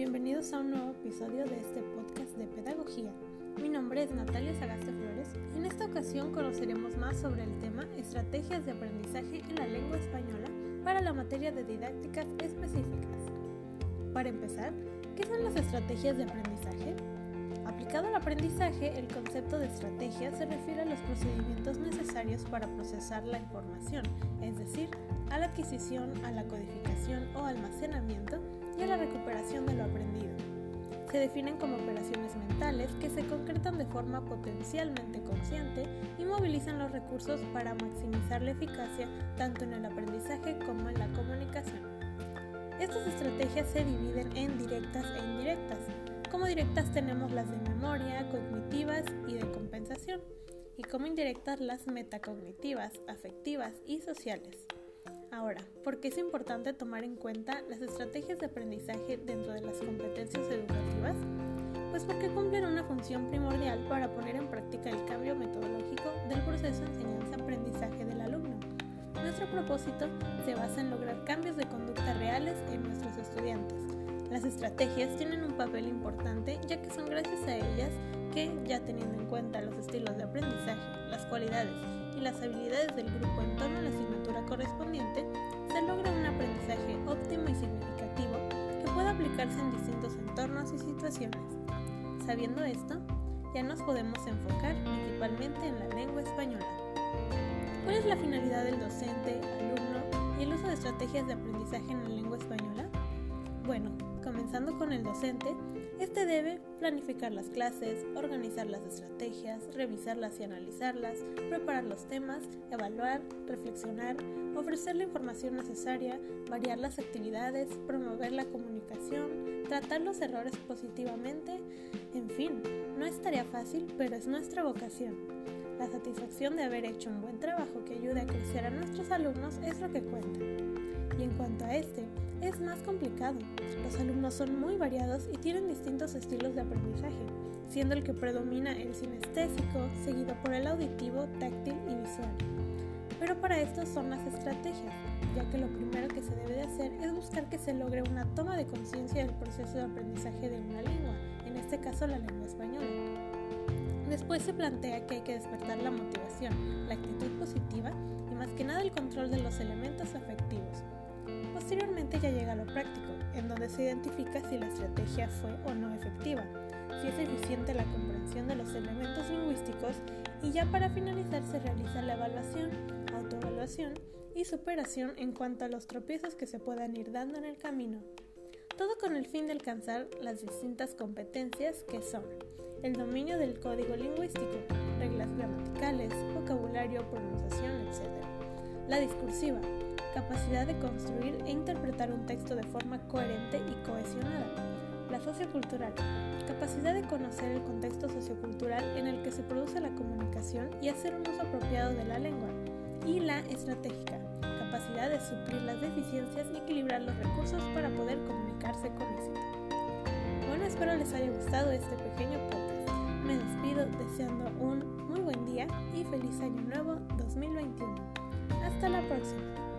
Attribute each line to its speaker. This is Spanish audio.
Speaker 1: bienvenidos a un nuevo episodio de este podcast de pedagogía. Mi nombre es Natalia Sagaste Flores y en esta ocasión conoceremos más sobre el tema Estrategias de aprendizaje en la lengua española para la materia de didácticas específicas. Para empezar, ¿qué son las estrategias de aprendizaje? Aplicado al aprendizaje, el concepto de estrategia se refiere a los procedimientos necesarios para procesar la información, es decir, a la adquisición, a la codificación o almacenamiento y a la recuperación de. Se definen como operaciones mentales que se concretan de forma potencialmente consciente y movilizan los recursos para maximizar la eficacia tanto en el aprendizaje como en la comunicación. Estas estrategias se dividen en directas e indirectas. Como directas tenemos las de memoria, cognitivas y de compensación, y como indirectas las metacognitivas, afectivas y sociales. Ahora, ¿por qué es importante tomar en cuenta las estrategias de aprendizaje dentro de las competencias educativas? Pues porque cumplen una función primordial para poner en práctica el cambio metodológico del proceso de enseñanza-aprendizaje del alumno. Nuestro propósito se basa en lograr cambios de conducta reales. Las estrategias tienen un papel importante ya que son gracias a ellas que, ya teniendo en cuenta los estilos de aprendizaje, las cualidades y las habilidades del grupo en torno a la asignatura correspondiente, se logra un aprendizaje óptimo y significativo que pueda aplicarse en distintos entornos y situaciones. Sabiendo esto, ya nos podemos enfocar principalmente en la lengua española. ¿Cuál es la finalidad del docente, alumno y el uso de estrategias de aprendizaje en la lengua española? Bueno, comenzando con el docente, este debe planificar las clases, organizar las estrategias, revisarlas y analizarlas, preparar los temas, evaluar, reflexionar, ofrecer la información necesaria, variar las actividades, promover la comunicación, tratar los errores positivamente, en fin, no es tarea fácil, pero es nuestra vocación. La satisfacción de haber hecho un buen trabajo que ayude a crecer a nuestros alumnos es lo que cuenta. Y en cuanto a este, es más complicado. Los alumnos son muy variados y tienen distintos estilos de aprendizaje, siendo el que predomina el sinestésico, seguido por el auditivo, táctil y visual. Pero para esto son las estrategias, ya que lo primero que se debe de hacer es buscar que se logre una toma de conciencia del proceso de aprendizaje de una lengua, en este caso la lengua española. Después se plantea que hay que despertar la motivación, la actitud positiva más que nada el control de los elementos afectivos, Posteriormente ya llega lo práctico, en donde se identifica si la estrategia fue o no efectiva, si es eficiente la comprensión de los elementos lingüísticos y ya para finalizar se realiza la evaluación, autoevaluación y superación en cuanto a los tropiezos que se puedan ir dando en el camino. Todo con el fin de alcanzar las distintas competencias que son el dominio del código lingüístico, reglas gramaticales, vocabulario, pronunciación, etc. La discursiva, capacidad de construir e interpretar un texto de forma coherente y cohesionada. La sociocultural, capacidad de conocer el contexto sociocultural en el que se produce la comunicación y hacer un uso apropiado de la lengua. Y la estratégica, capacidad de suplir las deficiencias y equilibrar los recursos para poder comunicarse con éxito. Bueno, espero les haya gustado este pequeño podcast. Me despido deseando un muy buen día y feliz año nuevo 2021. Hasta la próxima.